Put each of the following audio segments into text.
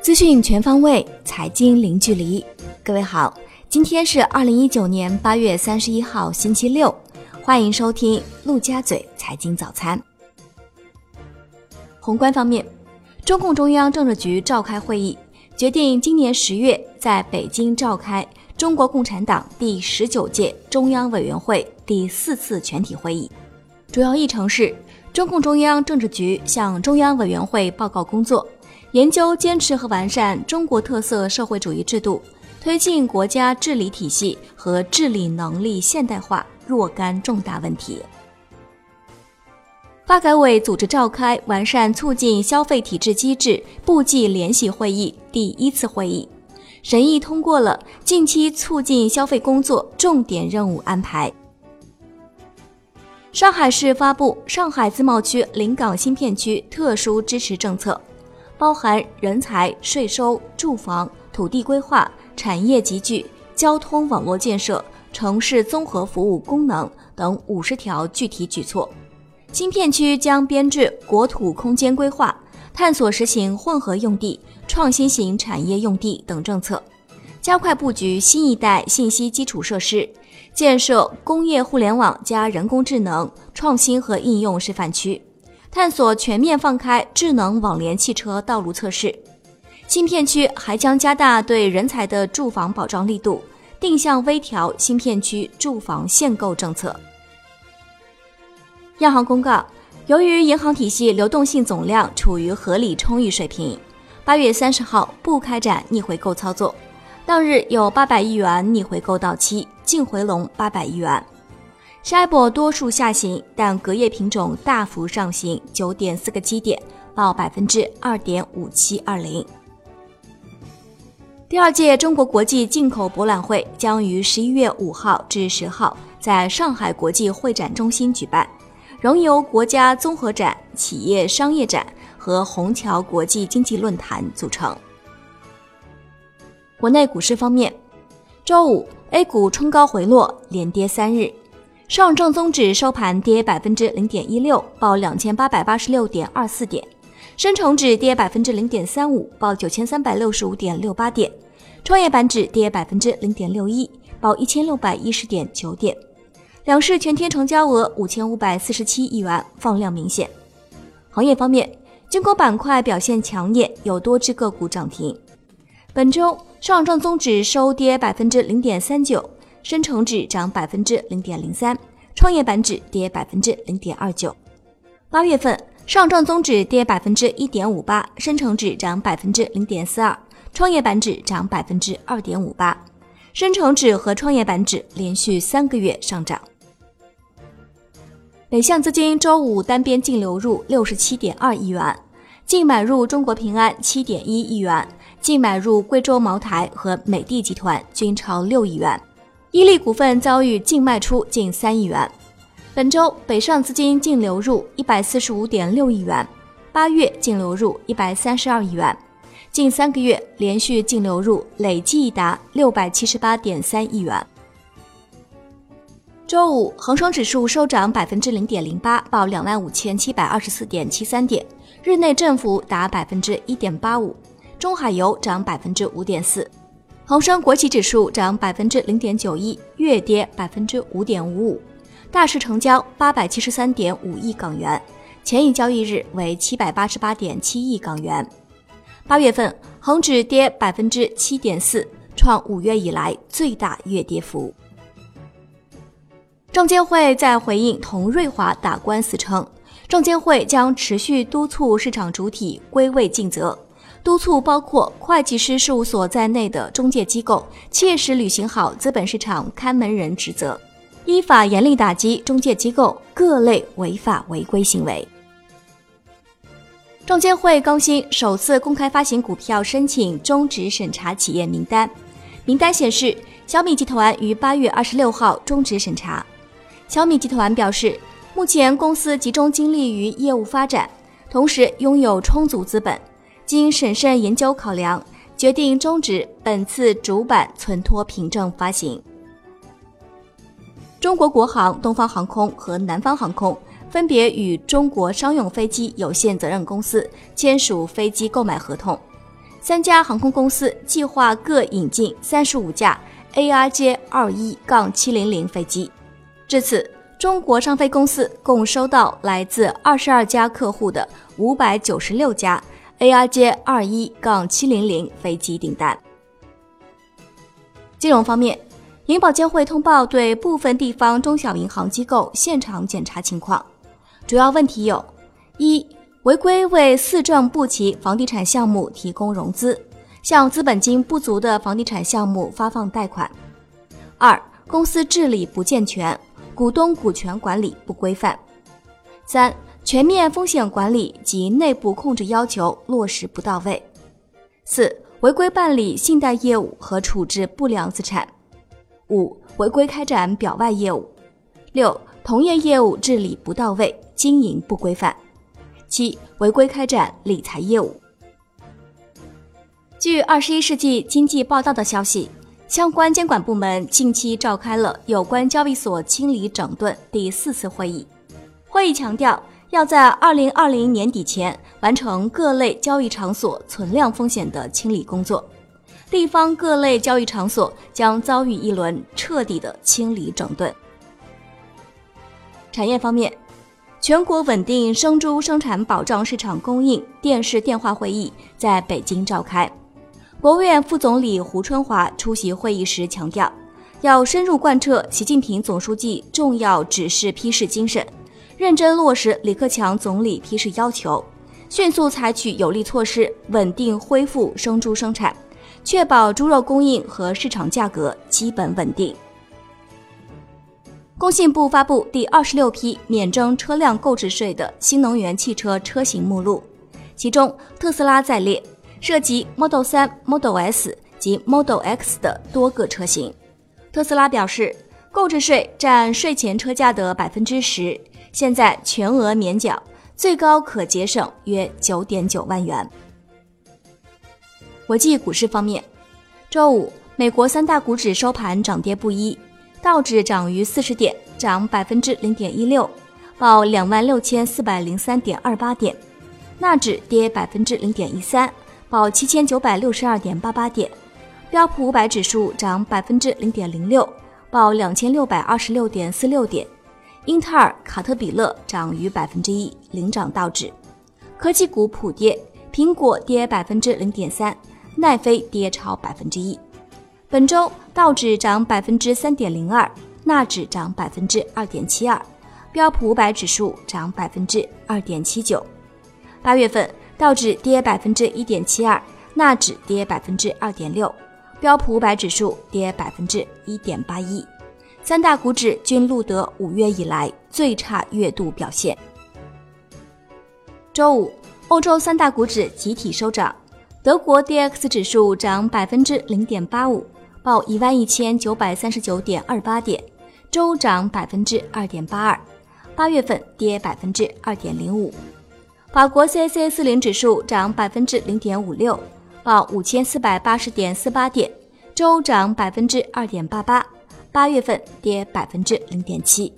资讯全方位，财经零距离。各位好，今天是二零一九年八月三十一号，星期六，欢迎收听陆家嘴财经早餐。宏观方面，中共中央政治局召开会议，决定今年十月在北京召开中国共产党第十九届中央委员会第四次全体会议，主要议程是中共中央政治局向中央委员会报告工作。研究坚持和完善中国特色社会主义制度，推进国家治理体系和治理能力现代化若干重大问题。发改委组织召开完善促进消费体制机制部际联席会议第一次会议，审议通过了近期促进消费工作重点任务安排。上海市发布上海自贸区临港新片区特殊支持政策。包含人才、税收、住房、土地规划、产业集聚、交通网络建设、城市综合服务功能等五十条具体举措。新片区将编制国土空间规划，探索实行混合用地、创新型产业用地等政策，加快布局新一代信息基础设施，建设工业互联网加人工智能创新和应用示范区。探索全面放开智能网联汽车道路测试，新片区还将加大对人才的住房保障力度，定向微调新片区住房限购政策。央行公告，由于银行体系流动性总量处于合理充裕水平，八月三十号不开展逆回购操作，当日有八百亿元逆回购到期，净回笼八百亿元。Shibo 多数下行，但隔夜品种大幅上行九点四个基点，报百分之二点五七二零。第二届中国国际进口博览会将于十一月五号至十号在上海国际会展中心举办，仍由国家综合展、企业商业展和虹桥国际经济论坛组成。国内股市方面，周五 A 股冲高回落，连跌三日。上证综指收盘跌百分之零点一六，报两千八百八十六点二四点；深成指跌百分之零点三五，报九千三百六十五点六八点；创业板指跌百分之零点六一，报一千六百一十点九点。两市全天成交额五千五百四十七亿元，放量明显。行业方面，军工板块表现抢眼，有多只个股涨停。本周上证综指收跌百分之零点三九。深成指涨百分之零点零三，创业板指跌百分之零点二九。八月份上证综指跌百分之一点五八，深成指涨百分之零点四二，创业板指涨百分之二点五八。深成指和创业板指连续三个月上涨。北向资金周五单边净流入六十七点二亿元，净买入中国平安七点一亿元，净买入贵州茅台和美的集团均超六亿元。伊利股份遭遇净卖出近三亿元，本周北上资金净流入一百四十五点六亿元，八月净流入一百三十二亿元，近三个月连续净流入累计达六百七十八点三亿元。周五，恒生指数收涨百分之零点零八，报两万五千七百二十四点七三点，日内振幅达百分之一点八五。中海油涨百分之五点四。恒生国企指数涨百分之零点九一，月跌百分之五点五五，大市成交八百七十三点五亿港元，前一交易日为七百八十八点七亿港元。八月份恒指跌百分之七点四，创五月以来最大月跌幅。证监会在回应同瑞华打官司称，证监会将持续督促市场主体归位尽责。督促包括会计师事务所在内的中介机构切实履行好资本市场看门人职责，依法严厉打击中介机构各类违法违规行为。证监会更新首次公开发行股票申请终止审查企业名单，名单显示小米集团于八月二十六号终止审查。小米集团表示，目前公司集中精力于业务发展，同时拥有充足资本。经审慎研究考量，决定终止本次主板存托凭证发行。中国国航、东方航空和南方航空分别与中国商用飞机有限责任公司签署飞机购买合同。三家航空公司计划各引进三十五架 ARJ 二一杠七零零飞机。至此，中国商飞公司共收到来自二十二家客户的五百九十六架 ARJ 二一杠七零零飞机订单。金融方面，银保监会通报对部分地方中小银行机构现场检查情况，主要问题有：一、违规为四证不齐房地产项目提供融资，向资本金不足的房地产项目发放贷款；二、公司治理不健全，股东股权管理不规范；三、全面风险管理及内部控制要求落实不到位；四。违规办理信贷业务和处置不良资产；五、违规开展表外业务；六、同业业务治理不到位，经营不规范；七、违规开展理财业务。据《二十一世纪经济报道》的消息，相关监管部门近期召开了有关交易所清理整顿第四次会议，会议强调。要在二零二零年底前完成各类交易场所存量风险的清理工作，地方各类交易场所将遭遇一轮彻底的清理整顿。产业方面，全国稳定生猪生产保障市场供应电视电话会议在北京召开，国务院副总理胡春华出席会议时强调，要深入贯彻习近平总书记重要指示批示精神。认真落实李克强总理批示要求，迅速采取有力措施，稳定恢复生猪生产，确保猪肉供应和市场价格基本稳定。工信部发布第二十六批免征车辆购置税的新能源汽车车型目录，其中特斯拉在列，涉及 Model 3、Model S 及 Model X 的多个车型。特斯拉表示，购置税占税前车价的百分之十。现在全额免缴，最高可节省约九点九万元。国际股市方面，周五美国三大股指收盘涨跌不一，道指涨逾四十点，涨百分之零点一六，报两万六千四百零三点二八点；纳指跌百分之零点一三，报七千九百六十二点八八点；标普五百指数涨百分之零点零六，报两千六百二十六点四六点。英特尔、卡特彼勒涨逾百分之一，领涨道指。科技股普跌，苹果跌百分之零点三，奈飞跌超百分之一。本周道指涨百分之三点零二，纳指涨百分之二点七二，标普五百指数涨百分之二点七九。八月份道指跌百分之一点七二，纳指跌百分之二点六，标普五百指数跌百分之一点八一。三大股指均录得五月以来最差月度表现。周五，欧洲三大股指集体收涨，德国 D X 指数涨百分之零点八五，报一万一千九百三十九点二八点，周涨百分之二点八二，八月份跌百分之二点零五。法国 C A C 四零指数涨百分之零点五六，报五千四百八十点四八点，周涨百分之二点八八。八月份跌百分之零点七，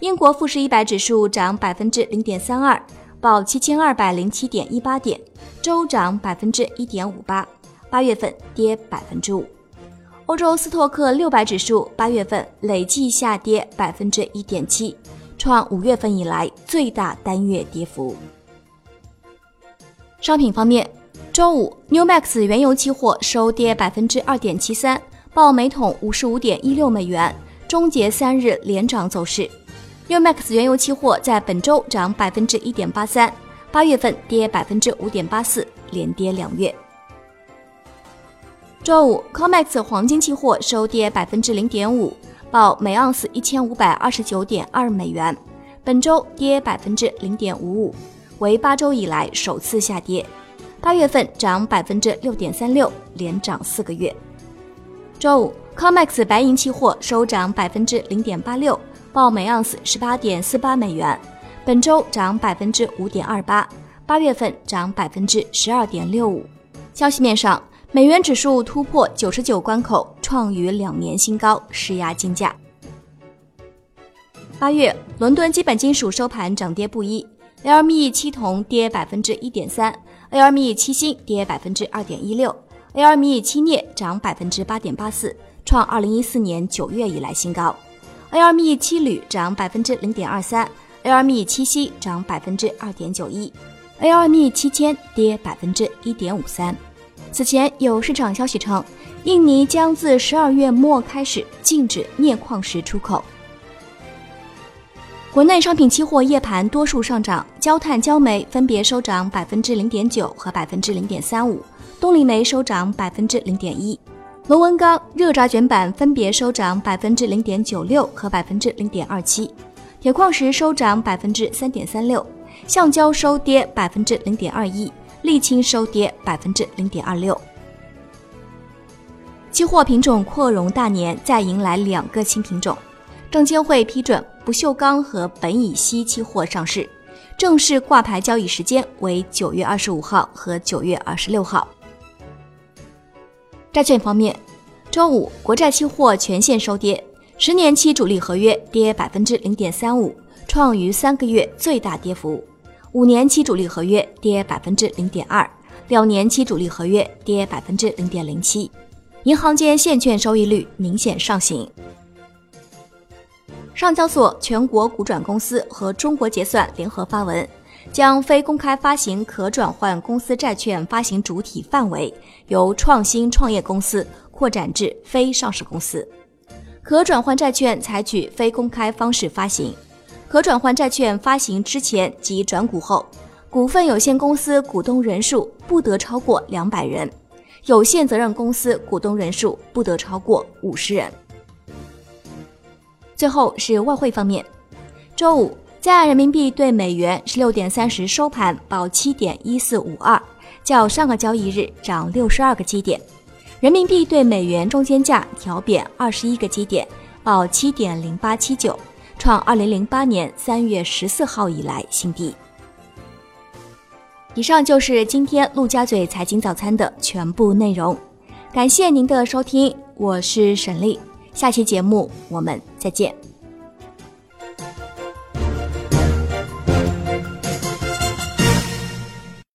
英国富时一百指数涨百分之零点三二，报七千二百零七点一八点，周涨百分之一点五八。八月份跌百分之五。欧洲斯托克六百指数八月份累计下跌百分之一点七，创五月份以来最大单月跌幅。商品方面，周五 New Max 原油期货收跌百分之二点七三。报每桶五十五点一六美元，终结三日连涨走势。New Max 原油期货在本周涨百分之一点八三，八月份跌百分之五点八四，连跌两月。周五，Comex 黄金期货收跌百分之零点五，报每盎司一千五百二十九点二美元，本周跌百分之零点五五，为八周以来首次下跌。八月份涨百分之六点三六，连涨四个月。周五，Comex 白银期货收涨百分之零点八六，报每盎司十八点四八美元，本周涨百分之五点二八，八月份涨百分之十二点六五。消息面上，美元指数突破九十九关口，创逾两年新高，施压金价。八月，伦敦基本金属收盘涨跌不一，LME 七铜跌百分之一点三，LME 七锌跌百分之二点一六，LME 七镍涨百分之八点八四，创二零一四年九月以来新高，LME 七铝涨百分之零点二三，LME 七锡涨百分之二点九一，LME 七铅跌百分之一点五三。此前有市场消息称，印尼将自十二月末开始禁止镍矿石出口。国内商品期货夜盘多数上涨，焦炭、焦煤分别收涨百分之零点九和百分之零点三五，动力煤收涨百分之零点一，螺纹钢、热轧卷板分别收涨百分之零点九六和百分之零点二七，铁矿石收涨百分之三点三六，橡胶收跌百分之零点二一。沥青收跌百分之零点二六，期货品种扩容大年再迎来两个新品种，证监会批准不锈钢和苯乙烯期货上市，正式挂牌交易时间为九月二十五号和九月二十六号。债券方面，周五国债期货全线收跌，十年期主力合约跌百分之零点三五，创逾三个月最大跌幅。五年期主力合约跌百分之零点二，两年期主力合约跌百分之零点零七，银行间现券收益率明显上行。上交所全国股转公司和中国结算联合发文，将非公开发行可转换公司债券发行主体范围由创新创业公司扩展至非上市公司，可转换债券采取非公开方式发行。可转换债券发行之前及转股后，股份有限公司股东人数不得超过两百人，有限责任公司股东人数不得超过五十人。最后是外汇方面，周五在人民币对美元十六点三十收盘报七点一四五二，较上个交易日涨六十二个基点，人民币对美元中间价调贬二十一个基点，报七点零八七九。创二零零八年三月十四号以来新低。以上就是今天陆家嘴财经早餐的全部内容，感谢您的收听，我是沈丽，下期节目我们再见。